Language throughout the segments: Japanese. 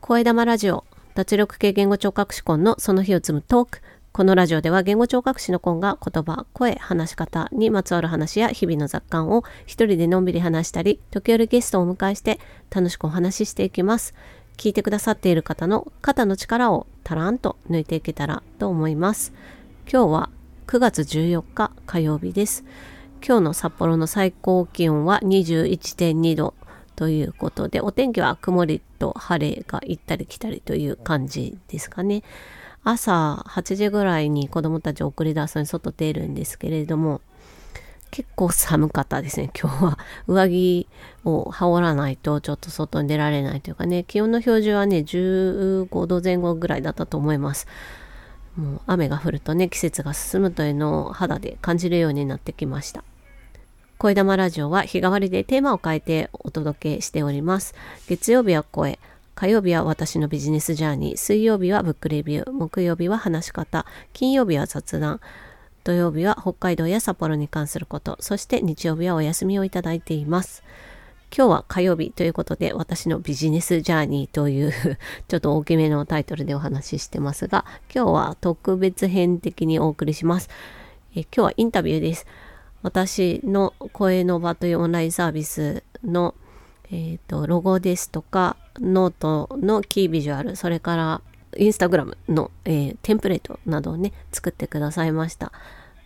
声玉ラジオ脱力系言語聴覚士コンのその日を積むトークこのラジオでは言語聴覚士のコンが言葉、声、話し方にまつわる話や日々の雑感を一人でのんびり話したり、時折ゲストをお迎えして楽しくお話ししていきます。聞いてくださっている方の肩の力をたらんと抜いていけたらと思います。今日は9月14日火曜日です。今日の札幌の最高気温は21.2度ということで、お天気は曇りと晴れが行ったり来たりという感じですかね。朝8時ぐらいに子供たちを送り出すのに外出るんですけれども、結構寒かったですね、今日は。上着を羽織らないとちょっと外に出られないというかね、気温の表示はね、15度前後ぐらいだったと思います。もう雨が降るとね、季節が進むというのを肌で感じるようになってきました。声玉ラジオは日替わりでテーマを変えてお届けしております。月曜日は声、火曜日は私のビジネスジャーニー、水曜日はブックレビュー、木曜日は話し方、金曜日は雑談、土曜日は北海道や札幌に関すること、そして日曜日はお休みをいただいています。今日は火曜日ということで私のビジネスジャーニーという ちょっと大きめのタイトルでお話ししてますが今日は特別編的にお送りします。え今日はインタビューです。私の声の輪というオンラインサービスのえーと、ロゴですとかノートのキービジュアルそれから Instagram の、えー、テンプレートなどをね作ってくださいました。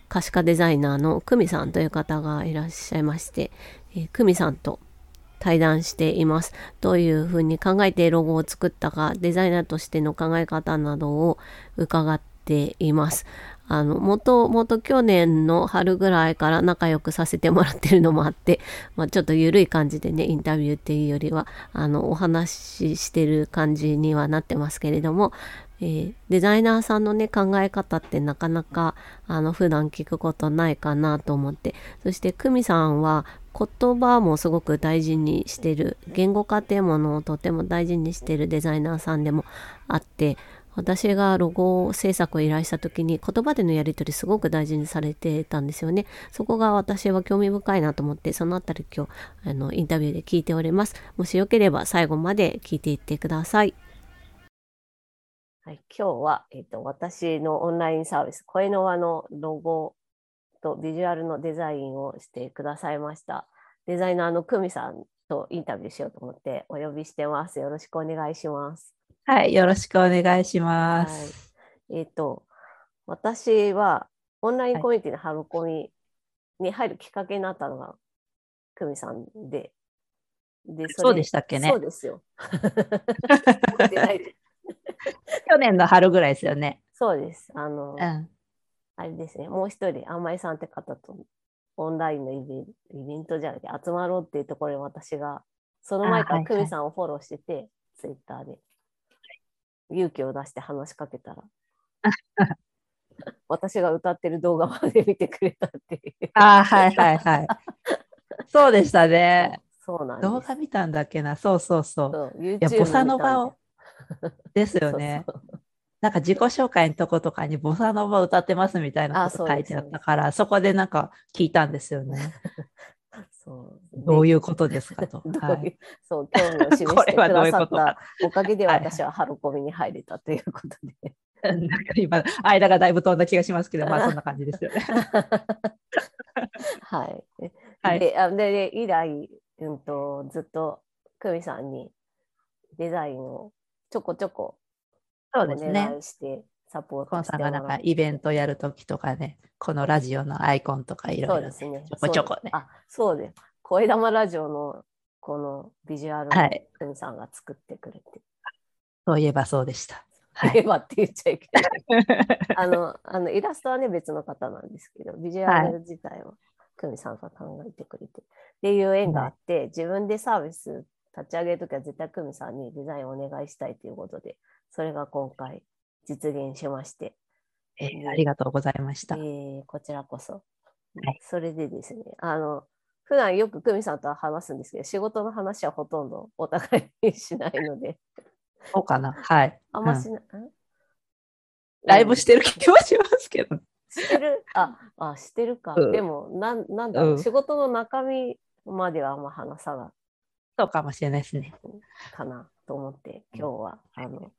可視化デザイナーの久美さんという方がいらっしゃいまして、えー、久美さんと対談しています。どういうふうに考えてロゴを作ったかデザイナーとしての考え方などを伺っています。あの、もともと去年の春ぐらいから仲良くさせてもらってるのもあって、まあ、ちょっと緩い感じでね、インタビューっていうよりは、あの、お話ししてる感じにはなってますけれども、えー、デザイナーさんのね、考え方ってなかなか、あの、普段聞くことないかなと思って、そして、久美さんは、言葉もすごく大事にしてる、言語化っていうものをとても大事にしてるデザイナーさんでもあって、私がロゴ制作を依頼した時に言葉でのやり取りすごく大事にされてたんですよね。そこが私は興味深いなと思ってそのあたり今日あのインタビューで聞いております。もしよければ最後まで聞いていってください。はい、今日は、えーと、私のオンラインサービス声の輪のロゴとビジュアルのデザインをしてくださいましたデザイナーの久美さんとインタビューしようと思ってお呼びしてます。よろしくお願いします。はい、よろしくお願いします。はい、えっ、ー、と、私はオンラインコミュニティのハロコミに入るきっかけになったのが、久美さんで。でそそうでしたっけね。そうですよ。去年の春ぐらいですよね。そうです。あの、うん、あれですね、もう一人、あんまりさんって方とオンラインのイベイベントじゃなくて集まろうっていうところで私が、その前から久美さんをフォローしてて、ツイッターで。勇気を出して話しかけたら 私が歌ってる動画まで見てくれたっていう。ああ、はいはいはい。そうでしたね。そうなん動画見たんだっけな。そうそうそう。そういや、ボサノバを。ですよねそうそう。なんか自己紹介のとことかにボサノバ歌ってますみたいなこと書いてあったからそこでなんか聞いたんですよね。そうどういうことですかと。はい、そう興味を示して くださったおかげで私はハロコミに入れたということで。なんか今、間がだいぶ飛んだ気がしますけど、まあそんな感じですよね。はい。はい、であで以来、うんと、ずっと久美さんにデザインをちょこちょこお願いして、サポートコンさんがなんかイベントやるときとかね、このラジオのアイコンとかいろいろ、ね、ちょこちょこね。あ、そうです。声玉ラジオのこのビジュアルをくんさんが作ってくれて、はい。そういえばそうでした。はい、えばって言っちゃいけない。あのあのイラストはね別の方なんですけど、ビジュアル自体はくみさんが考えてくれて、っていう縁があって、自分でサービス立ち上げるときは絶対くみさんにデザインをお願いしたいということで、それが今回実現しまして。えー、ありがとうございました。えー、こちらこそ。はい、それでですね、あの、普段よく久美さんとは話すんですけど、仕事の話はほとんどお互いにしないので。そうかな？はい。あんましない。うん、ライブしてる気はしますけど。してる？あ、あ、してるか。うん、でも、なん、なんだろう、うん、仕事の中身まではあんま話さない。そうかもしれないですね。かな。と思って今日はあの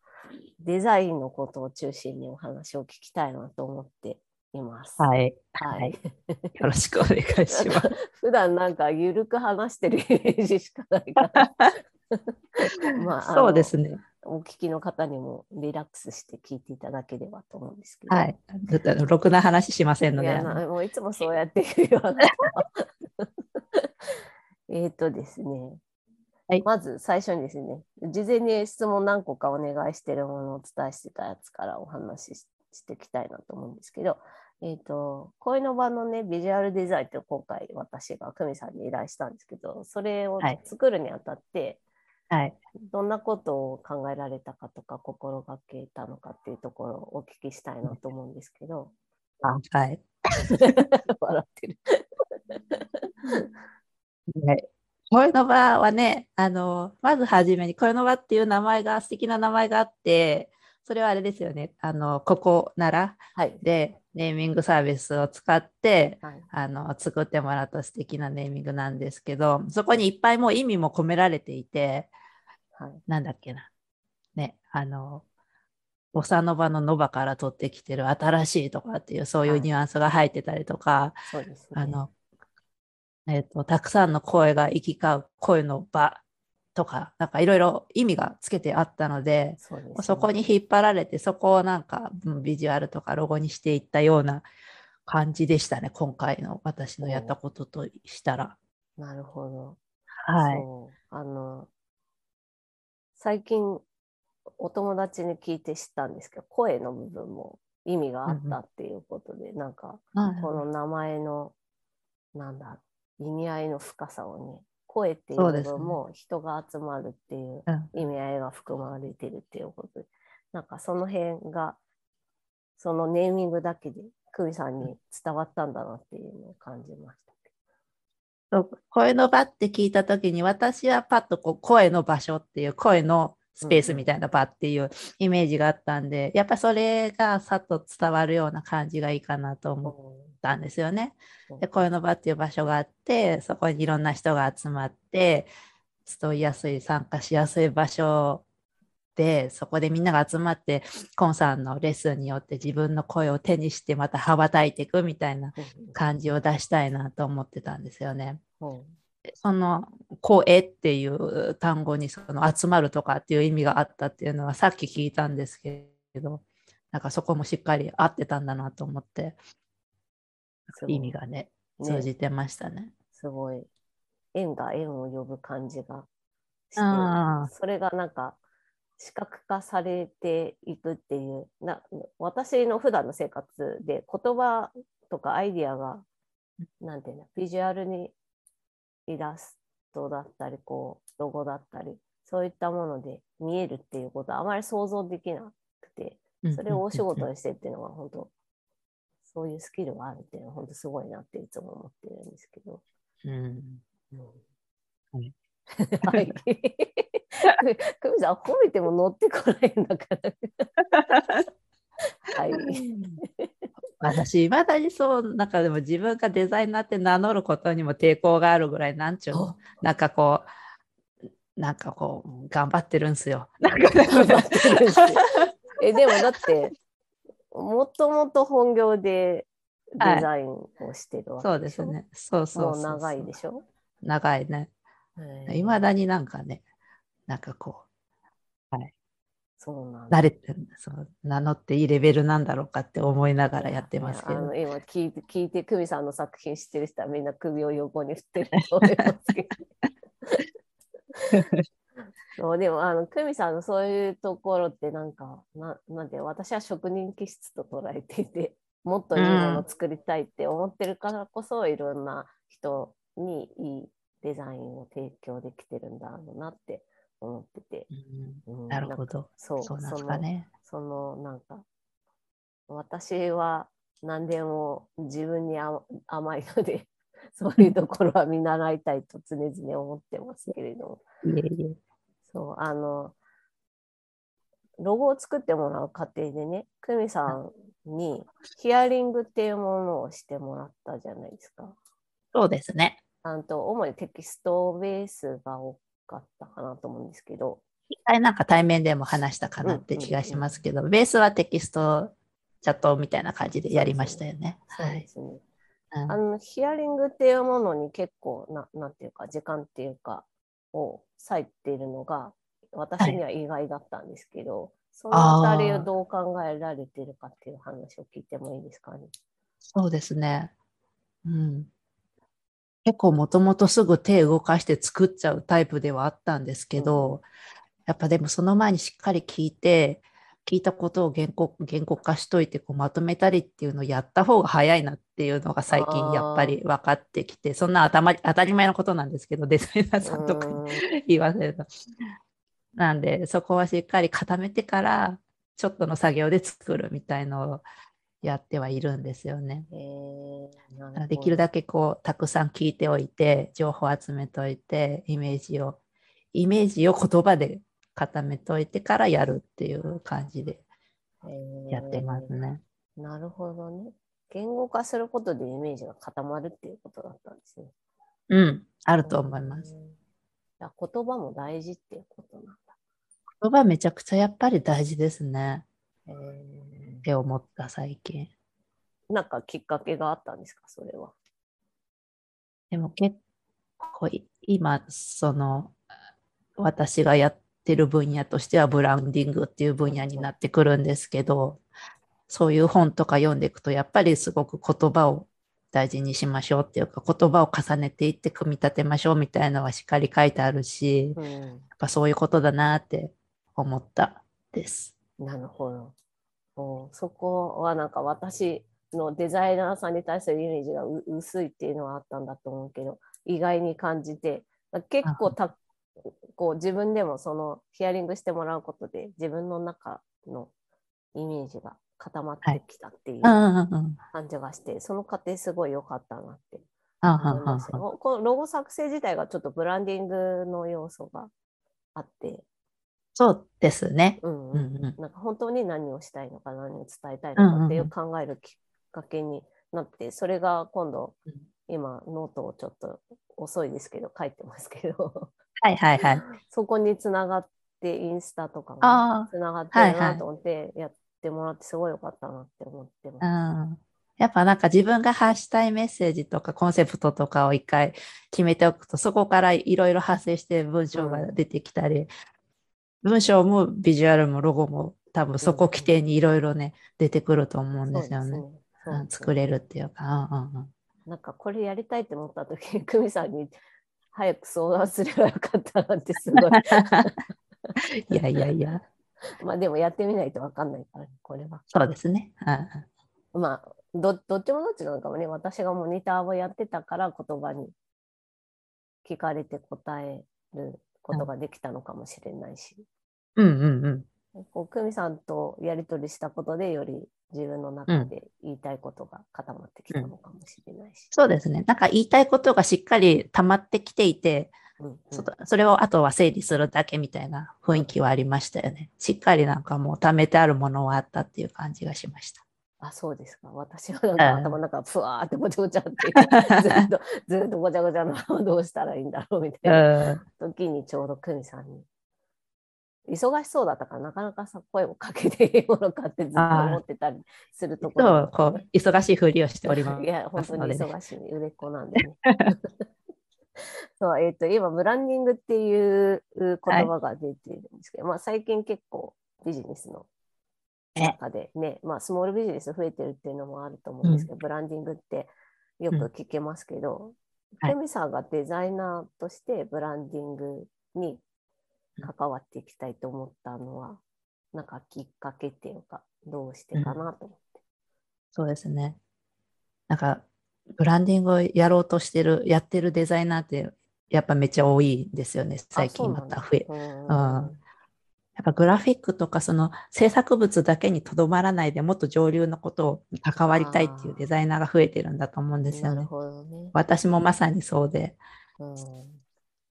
デザインのことを中心にお話を聞きたいなと思っています。はい。はい。よろしくお願いします。普段なんかゆるく話してるイメージしかないから。まあ、そうですね。お聞きの方にもリラックスして聞いていただければと思うんですけど。はい。ろくな話しませんので。いもういつもそうやって言うような。えっとですね。はい、まず最初にですね、事前に質問何個かお願いしているものをお伝えしてたやつからお話ししていきたいなと思うんですけど、えっ、ー、と、恋の場のね、ビジュアルデザインって今回私が久美さんに依頼したんですけど、それを作るにあたって、はい、どんなことを考えられたかとか、心がけたのかっていうところをお聞きしたいなと思うんですけど。あはい。笑ってる はい。恋の場はね、あの、まずはじめに、恋の場っていう名前が、素敵な名前があって、それはあれですよね、あの、ここならで、ネーミングサービスを使って、はい、あの、作ってもらった素敵なネーミングなんですけど、そこにいっぱいもう意味も込められていて、はい、なんだっけな。ね、あの、ボサノバのノバから取ってきてる新しいとかっていうそういうニュアンスが入ってたりとか、はい、あのえーと、たくさんの声が行き交う声の場とか、なんかいろいろ意味がつけてあったので、そ、ね、そこに引っ張られて、そこをなんかビジュアルとかロゴにしていったような感じでしたね、今回の私のやったこととしたら。なるほど。はい。あの、最近お友達に聞いて知ったんですけど、声の部分も意味があったっていうことで、うん、なんか、この名前の、なんだ、意味合いの深さをね声っていう部分も人が集まるっていう意味合いが含まれてるっていうことで、うん、なんかその辺がそのネーミングだけで久美さんに伝わったんだなっていうのを感じました。声の場って聞いた時に私はパッとこう声の場所っていう声のスペースみたいな場っていうイメージがあったんで、やっぱそれがさっと伝わるような感じがいいかなと思ったんですよね。で、声の場っていう場所があって、そこにいろんな人が集まって、集いやすい、参加しやすい場所で、そこでみんなが集まって、コンさんのレッスンによって自分の声を手にしてまた羽ばたいていくみたいな感じを出したいなと思ってたんですよね。その声っていう単語にその集まるとかっていう意味があったっていうのはさっき聞いたんですけど、なんかそこもしっかり合ってたんだなと思って、意味がね、通じてましたね。すごい。縁が縁を呼ぶ感じがして、それがなんか視覚化されていくっていうな私の普段の生活で言葉とかアイディアがなんていうのビジュアルにイラストだったりこうロゴだったりそういったもので見えるっていうことはあまり想像できなくてそれをお仕事にしてっていうのは本当そういうスキルがあるっていうのは本当すごいなっていつも思ってるんですけど。うん。うん、はい。はい。久美さん、褒めても乗ってこないんだから。はい。私、いまだにそう、なんかでも自分がデザイナーって名乗ることにも抵抗があるぐらい、なんちゅうの、なんかこう、なんかこう、頑張ってるんすよ。なんかえ、でもだって、もともと本業でデザインをしてるわけ、はい、そうですね。そうそうそう長いでしょ？長いね。いまだになんかね、なんかこう、はい。そうなん慣れてそう名乗っていいレベルなんだろうかって思いながらやってますけど。今聞いて、聞いて、久美さんの作品知ってる人はみんな首を横に振ってると思いますけど。そうでもあの久美さんのそういうところってなんかななんで私は職人気質と捉えていて もっといいものを作りたいって思ってるからこそ、うん、いろんな人にいいデザインを提供できてるんだろうなって思ってて、うん、なるほど。そうそうなんかね。そのなんか私は何でも自分に甘いので そういうところは見習いたいと常々思ってますけれども。いえいえそうあのロゴを作ってもらう過程でね久美さんにヒアリングっていうものをしてもらったじゃないですか。そうですね。あと主にテキストベースが多かったかなと思うんですけど。一回なんか対面でも話したかなって気がしますけど、ベースはテキストチャットみたいな感じでやりましたよね。そうですね。あのヒアリングっていうものに結構ななんていうか時間っていうかを割いているのが私には意外だったんですけど、はい、そのあたりをどう考えられてるかっていう話を聞いてもいいですかね？そうですね。うん。結構もともとすぐ手動かして作っちゃうタイプではあったんですけど、うん、やっぱでもその前にしっかり聞いて、聞いたことを原稿原稿化しといてこうまとめたりっていうのをやった方が早いなっていうのが最近やっぱり分かってきて、そんな頭当たり前のことなんですけど、デザイナーさんとかに言わせると。なんで、そこはしっかり固めてから、ちょっとの作業で作るみたいのをやってはいるんですよね。できるだけこうたくさん聞いておいて情報集めておいてイメージをイメージを言葉で固めておいてからやるっていう感じでやってますね。なるほどね。言語化することでイメージが固まるっていうことだったんですね。うん、あると思います。言葉も大事っていうことなんだ。言葉めちゃくちゃやっぱり大事ですね。えー、って思った最近。なんかきっかけがあったんですか、それは。でも結構今、その、私がやってる分野としてはブランディングっていう分野になってくるんですけど、そういう本とか読んでいくと、やっぱりすごく言葉を大事にしましょうっていうか、言葉を重ねていって組み立てましょうみたいなのはしっかり書いてあるし、うん、やっぱそういうことだなって思ったです。なるほど。おそこはなんか私のデザイナーさんに対するイメージが薄いっていうのはあったんだと思うけど意外に感じて結構たこう自分でもそのヒアリングしてもらうことで自分の中のイメージが固まってきたっていう感じがして、その過程すごい良かったなって思いますこのロゴ作成自体がちょっとブランディングの要素があって。そうですね。うんうん、なんか本当に何をしたいのか何を伝えたいのかっていう考えるきっかけになって、それが今度、今ノートをちょっと遅いですけど書いてますけどはいはいはい。そこにつながってインスタとかもつながってるなと思ってやってもらってすごいよかったなって思ってます。はいはいやっぱなんか自分が発したいメッセージとかコンセプトとかを一回決めておくとそこからいろいろ発生して文章が出てきたり、文章もビジュアルもロゴも多分そこ規定にいろいろね、出てくると思うんですよね。作れるっていうか。うんうんなんかこれやりたいって思った時に久美さんに早く相談すればよかったなってすごい。いやいやいや。まあでもやってみないと分かんないから、ね、これは。そうですね。まあどどっちもどっちなのかもね私がモニターをやってたから言葉に聞かれて答えることができたのかもしれないし。うんうんうん。こう久美さんとやり取りしたことでより自分の中で言いたいことが固まってきたのかもしれないし、うん、そうですね。なんか言いたいことがしっかり溜まってきていて、うんうん、それをあとは整理するだけみたいな雰囲気はありましたよね。しっかりなんかもう貯めてあるものはあったっていう感じがしました。あ、そうですか。私はなんか頭の中、ふわーってごちゃごちゃって、ずっと、ずっとごちゃごちゃのどうしたらいいんだろうみたいな時にちょうど久美さんに、忙しそうだったからなかなかさ声をかけていいものかってずっと思ってたりするところ、こう忙しいふりをしております。いや、本当に忙しい、売れっ子なんでね。そう、えっ、ー、と、今、ブランディングっていう言葉が出ているんですけど、はい、まあ最近結構ビジネスの中でね、まあ、スモールビジネス増えてるっていうのもあると思うんですけど、うん、ブランディングってよく聞けますけど、うん、ケミさんがデザイナーとしてブランディングに関わっていきたいと思ったのは、なんかきっかけっていうか、どうしてかなと思って。うん、そうですね。なんか、ブランディングをやろうとしてる、やってるデザイナーって、やっぱめっちゃ多いんですよね、最近また増え。うんやっぱグラフィックとかその制作物だけにとどまらないでもっと上流のことを関わりたいっていうデザイナーが増えてるんだと思うんですよね。ね私もまさにそうで、うん、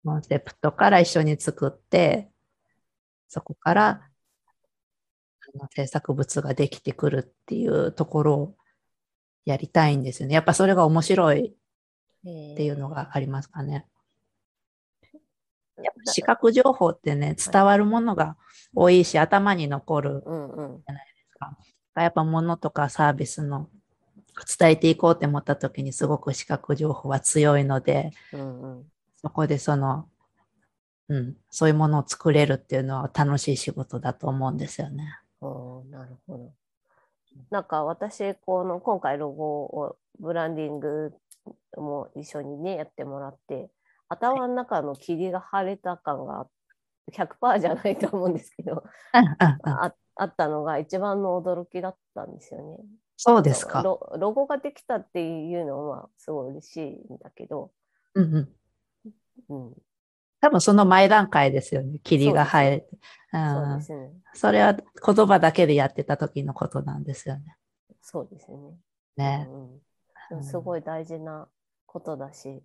コンセプトから一緒に作ってそこから制作物ができてくるっていうところをやりたいんですよね。やっぱそれが面白いっていうのがありますかね。視覚情報ってね、伝わるものが多いし、頭に残るじゃないですか。やっぱ物とかサービスの伝えていこうって思った時にすごく視覚情報は強いので、うんうん、そこでその、うん、そういうものを作れるっていうのは楽しい仕事だと思うんですよね。おなるほど。なんか私、この今回ロゴをブランディングも一緒にね、やってもらって、頭の中の霧が晴れた感が100%じゃないと思うんですけど、ああったのが一番の驚きだったんですよね。そうですかロ。ロゴができたっていうのはすごい嬉しいんだけど、うんうんうん、多分その前段階ですよね。霧が生えて。そうですね。それは言葉だけでやってた時のことなんですよね。そうですね。ね、うん、すごい大事なことだし、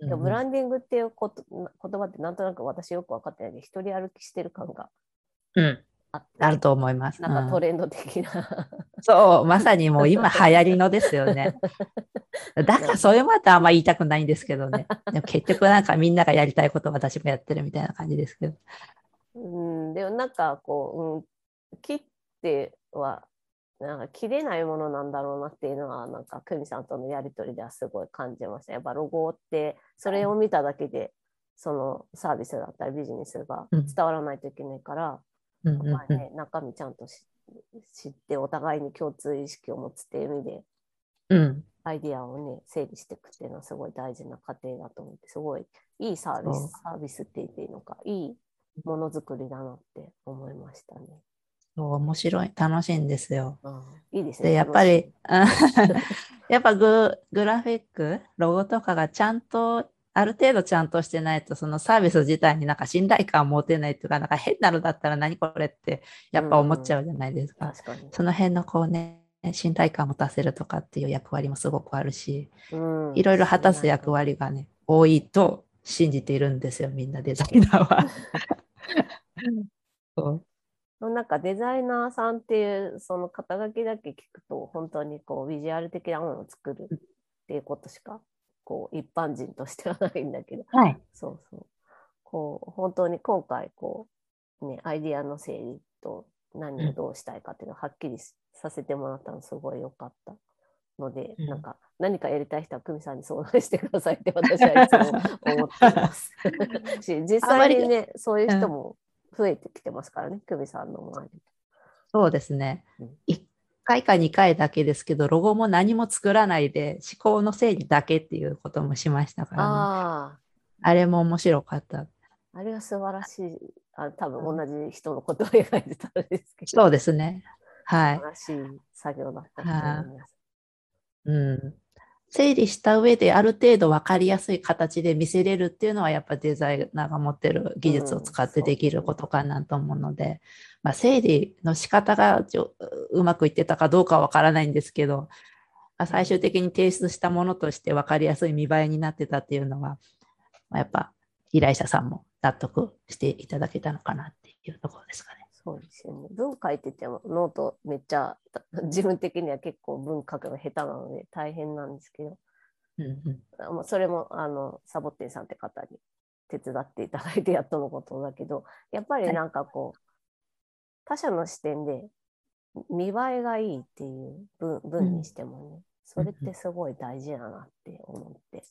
うん、ブランディングっていうこと言葉ってなんとなく私よく分かってないで、一人歩きしてる感がああると思います。なんかトレンド的な、うん、そう、まさにもう今流行りのですよね。だからそれまたあんま言いたくないんですけどね。でも結局なんかみんながやりたいことを私もやってるみたいな感じですけど。うん、でもなんかこう、うん、切ってはなんか切れないものなんだろうなっていうのはなんか久美さんとのやり取りではすごい感じました。やっぱロゴってそれを見ただけでそのサービスだったりビジネスが伝わらないといけないから、うんまあね、中身ちゃんと知ってお互いに共通意識を持つっていう意味で、うん、アイディアをね整理していくっていうのはすごい大事な過程だと思ってすごいいいサービスサービスって言っていいのかいいものづくりだなって思いましたね。面白い楽しいんですよ。うん、いいですね。でやっぱり やっぱググラフィックロゴとかがちゃんとある程度ちゃんとしてないと、そのサービス自体になんか信頼感を持てないというか、なんか変なのだったら何これってやっぱ思っちゃうじゃないですか。うん、その辺のこうね、信頼感を持たせるとかっていう役割もすごくあるし、うん、いろいろ果たす役割がね、多いと信じているんですよ、みんなデザイナーは。そうなんかデザイナーさんっていうその肩書きだけ聞くと本当にこうビジュアル的なものを作るっていうことしかこう一般人としてはないんだけど、はい、そうそう。こう本当に今回こう、ね、アイディアの整理と何をどうしたいかっていうのをはっきりさせてもらったのすごい良かったので、うん、なんか何かやりたい人は久美さんに相談してくださいって私はいつも思っています。し実際にねそういう人も増えてきてますからね久美さんの周りそうですね、うん、回か2回だけですけど、ロゴも何も作らないで、思考の整理だけっていうこともしましたから、ね、ああれも面白かった。あれは素晴らしい。あ多分同じ人のことを描いてたんですけど。そうですね。はい。素晴らしい作業だったと思います。うん。整理した上である程度分かりやすい形で見せれるっていうのはやっぱデザイナーが持ってる技術を使ってできることかなと思うので、うん、まあ、整理の仕方がうまくいってたかどうかは分からないんですけど、まあ、最終的に提出したものとして分かりやすい見栄えになってたっていうのは、まあ、やっぱ依頼者さんも納得していただけたのかなっていうところですかね。そうですよね。文書いててもノートめっちゃ自分的には結構文書くの下手なので大変なんですけど、うんうん、それもあのサボッテンさんって方に手伝っていただいてやっとのことだけどやっぱりなんかこう、他者の視点で見栄えがいいっていう文文にしてもね、うん、それってすごい大事だなって思って。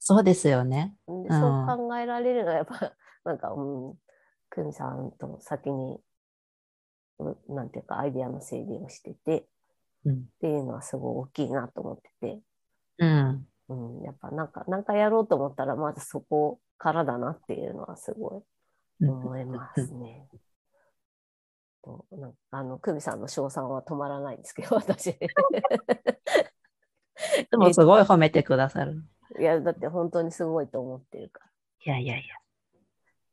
そうですよね。でそう考えられるのはやっぱ なんか、うん、久美さんと先になんていうかアイディアの整理をしてて、うん、っていうのはすごい大きいなと思ってて、うん、うん、やっぱなんかなんかやろうと思ったらまずそこからだなっていうのはすごい思いますね。となんかあの久美さんの称賛は止まらないんですけど 私。でもすごい褒めてくださる。いやだって本当にすごいと思ってるから。いやいやいや。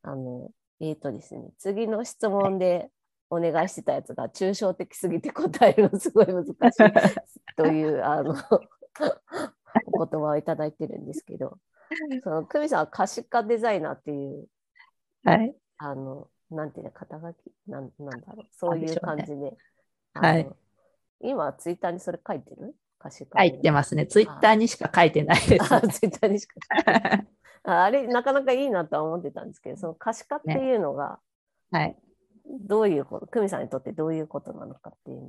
あのえっ、ー、とですね次の質問でお願いしてたやつが抽象的すぎて答えるのすごい難しい というあのお言葉をいただいてるんですけど、その久美さんは可視化デザイナーっていう、はい、あのなんていうの肩書き？なんなんだろう？そういう感じで、ね、はい、今ツイッターにそれ書いてる？可視化書いてますね。ツイッターにしか書いてないです、ね。ツイッターにしか書いてない。あれなかなかいいなとは思ってたんですけどその可視化っていうのが、ね、はい。どういうこと？久美さんにとってどういうことなのかっていう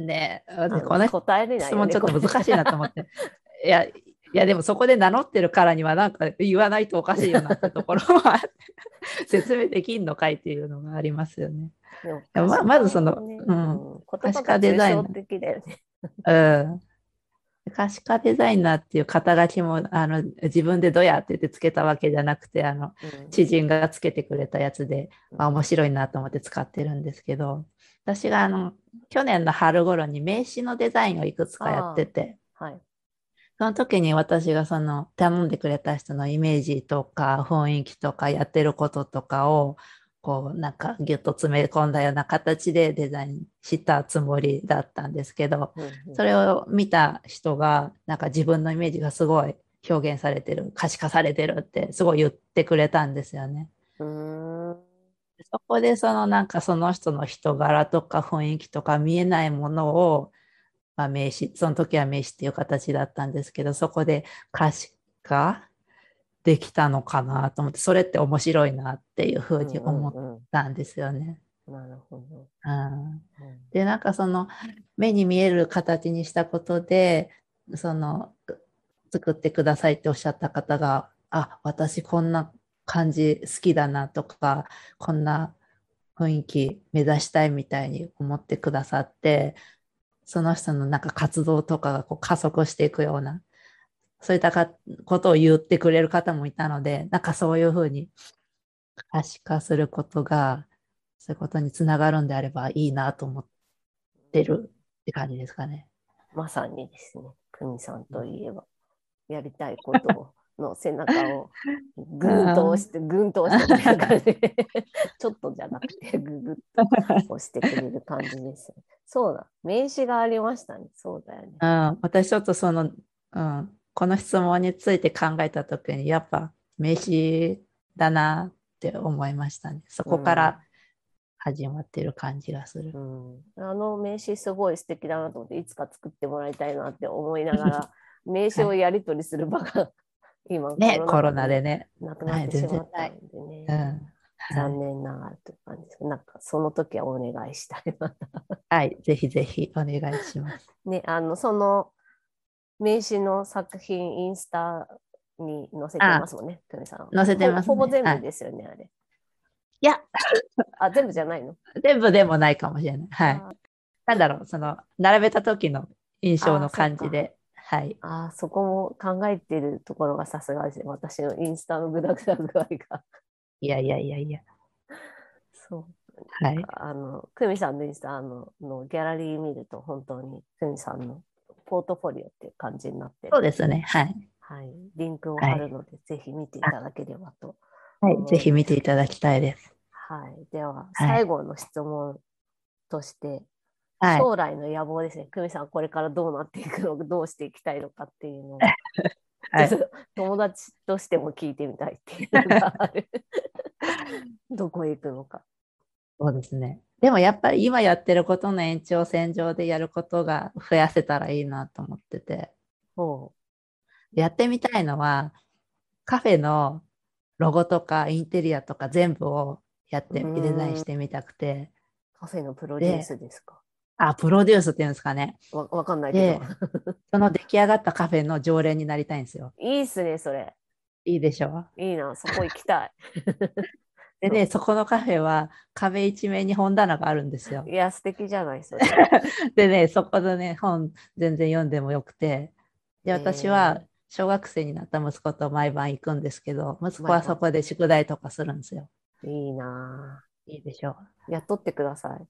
のね。この答えれない、質問ちょっと難しいなと思って。いやいやでもそこで名乗ってるからにはなんか言わないとおかしいよなってところは 説明できんのかいっていうのがありますよね。ままずその、ね、うん、可視化デザイン。ね、うん。可視化デザイナーっていう肩書きもあの自分でどうやっててつけたわけじゃなくてあの、うん、知人がつけてくれたやつで、まあ、面白いなと思って使ってるんですけど私があの去年の春頃に名刺のデザインをいくつかやってて、はい、その時に私がその頼んでくれた人のイメージとか雰囲気とかやってることとかをこうなんかギュッと詰め込んだような形でデザインしたつもりだったんですけど、それを見た人がなんか自分のイメージがすごい表現されてる可視化されてるってすごい言ってくれたんですよね。そこでそのなんかその人の人柄とか雰囲気とか見えないものを、まあ、名刺その時は名刺っていう形だったんですけどそこで可視化できたのかなと思ってそれって面白いなっていうふうに思ったんですよね。なるほど。うん、でなんかその目に見える形にしたことでその作ってくださいっておっしゃった方があ私こんな感じ好きだなとかこんな雰囲気目指したいみたいに思ってくださってその人のなんか活動とかがこう加速していくようなそういったことを言ってくれる方もいたので、なんかそういうふうに可視化することが、そういうことにつながるんであればいいなと思ってるって感じですかね。まさにですね、久美さんといえば、やりたいことの背中を ぐんと押して、ぐんと押してくれる感じで、ちょっとじゃなくて、ぐぐっと押してくれる感じです。そうだ、名刺がありましたね。そうだよね。うん、私ちょっとその、うん、この質問について考えた時にやっぱ名刺だなって思いましたね。そこから始まってる感じがする。うん、あの名刺すごい素敵だなと思っていつか作ってもらいたいなって思いながら 名刺をやり取りする場が今ねコロナでねなくなってしまったんでね。うん残念ながらという感じです。なんかその時はお願いしたいな。はい、ぜひぜひお願いします。ね、あのその名刺の作品、インスタに載せてますもんね、久美さん。載せてます、ね、ほぼ全部ですよね、はい、あれ。いや、あ、全部じゃないの？全部でもないかもしれない。はい。なんだろう、その、並べた時の印象の感じで。はい。あそこも考えてるところがさすがですね。私のインスタのグダグダ具合が。いやいやいやいや。そう。はい。あの、久美さんのインスタののギャラリー見ると、本当に久美さんのポートフォリオっていう感じになってそうですね。はい。はい。リンクを貼るので、はい、ぜひ見ていただければと。はい。ぜひ見ていただきたいです。はい。では、最後の質問として、はい、将来の野望ですね。久美さん、これからどうなっていくのか、どうしていきたいのかっていうのを、はい、友達としても聞いてみたいっていうのがある。どこへ行くのか。そうですね。でもやっぱり今やってることの延長線上でやることが増やせたらいいなと思ってて。やってみたいのはカフェのロゴとかインテリアとか全部をやってデザインしてみたくて。カフェのプロデュースですか？あ、プロデュースっていうんですかね。わわかんないけど。その出来上がったカフェの常連になりたいんですよ。いいっすね、それ。いいでしょ？う。いいな、そこ行きたい。でね、そこのカフェは壁一面に本棚があるんですよ。いや、素敵じゃないですか。でね、そこでね、本全然読んでもよくて、で、私は小学生になった息子と毎晩行くんですけど、息子はそこで宿題とかするんですよ。いいないいでしょ？う。やっとってください。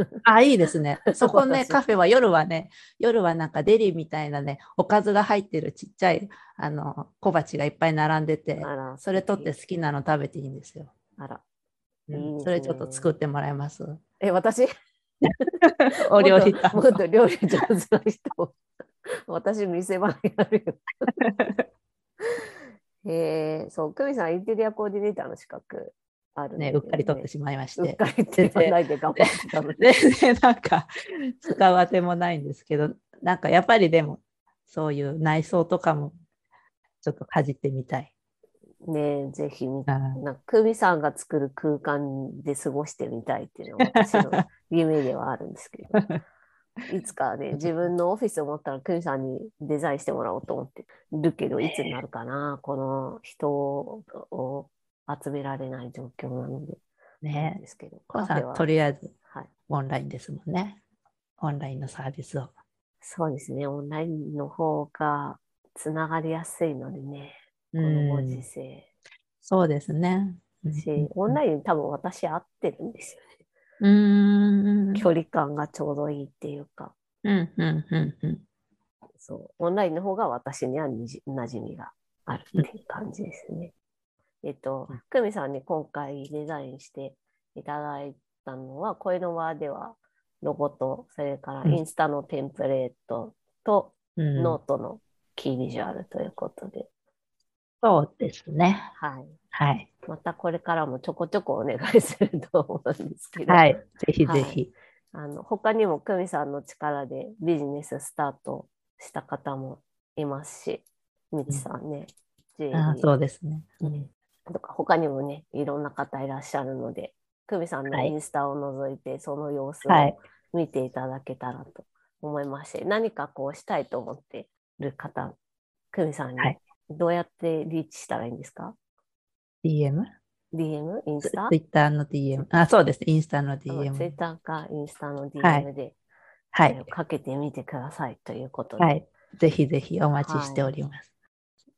あ、いいですね。そこね、カフェは夜はね、夜はなんかデリみたいなね、おかずが入ってるちっちゃいあの小鉢がいっぱい並んでて、それ取って好きなの食べていいんですよ。あら。いいね、それちょっと作ってもらいます。え、私？お料理もっと料理上手な人。私、店番やるよ。えー、そう、久美さん、インテリアコーディネーターの資格あるね、ね、うっかり取ってしまいまして。うっかりって言わないで頑張ってたの全然なんか、使うあてもないんですけど、なんかやっぱりでも、そういう内装とかも、ちょっとかじってみたい。ねぜひみ、な久美さんが作る空間で過ごしてみたいっていうのが私の夢ではあるんですけど。いつかね、自分のオフィスを持ったら、クミさんにデザインしてもらおうと思ってるけど、いつになるかな、この人を集められない状況なので。ねですけど。とりあえず、はい、オンラインですもんね。オンラインのサービスを。そうですね、オンラインの方がつながりやすいのでね、このご時世。そうですね。し、オンライン多分私合ってるんですよね。うん距離感がちょうどいいっていうか。うんうんうんうん、そうオンラインの方が私にはにじ馴染みがあるっていう感じですね。うん、えっと、久美さんに今回デザインしていただいたのは、声の輪ではロゴと、それからインスタのテンプレートと、ノートのキービジュアルということで。そうですね。はい。はい。またこれからもちょこちょこお願いすると思うんですけど。はい。ぜひぜひ。はい、あの他にも久美さんの力でビジネススタートした方もいますし、みちさんね。うん、あそうですね。うん。とか他にもね、いろんな方いらっしゃるので、久美さんのインスタを覗いて、その様子を見ていただけたらと思いまして、はい、何かこうしたいと思ってる方、久美さんにどうやってリーチしたらいいんですか、?DM? DM? インスタ？ツイッターの DM。あ、そうです。インスタの DM。ツイッターかインスタの DM で、はい、かけてみてくださいということで。はい。ぜひぜひお待ちしております。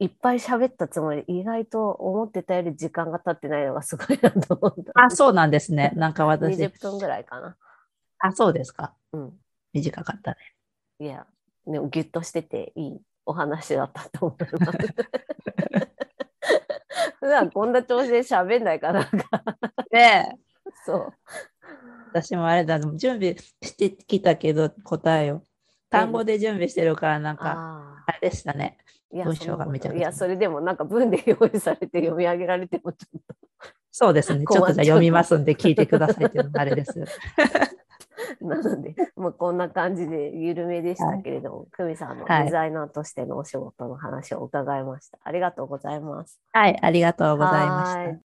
い、いっぱい喋ったつもり、意外と思ってたより時間が経ってないのがすごいなと思った。あ、そうなんですね。なんか私。20分ぐらいかな。あ、そうですか。うん。短かったね。いや、でもギュッとしてていいお話だったと思います。普段こんな調子で喋んないかな。ねえ。そう。私もあれだ、準備してきたけど答えを。単語で準備してるからなんか、あれでしたね。文章がめちゃくちゃ。いや、それでもなんか文で用意されて読み上げられてもちょっと。そうですね。ちょっとじゃ読みますんで聞いてくださいっていうのがあれです。なので、もうこんな感じで緩めでしたけれども、久、は、美、い、さんのデザイナーとしてのお仕事の話を伺いました。ありがとうございます。はい、ありがとうございました。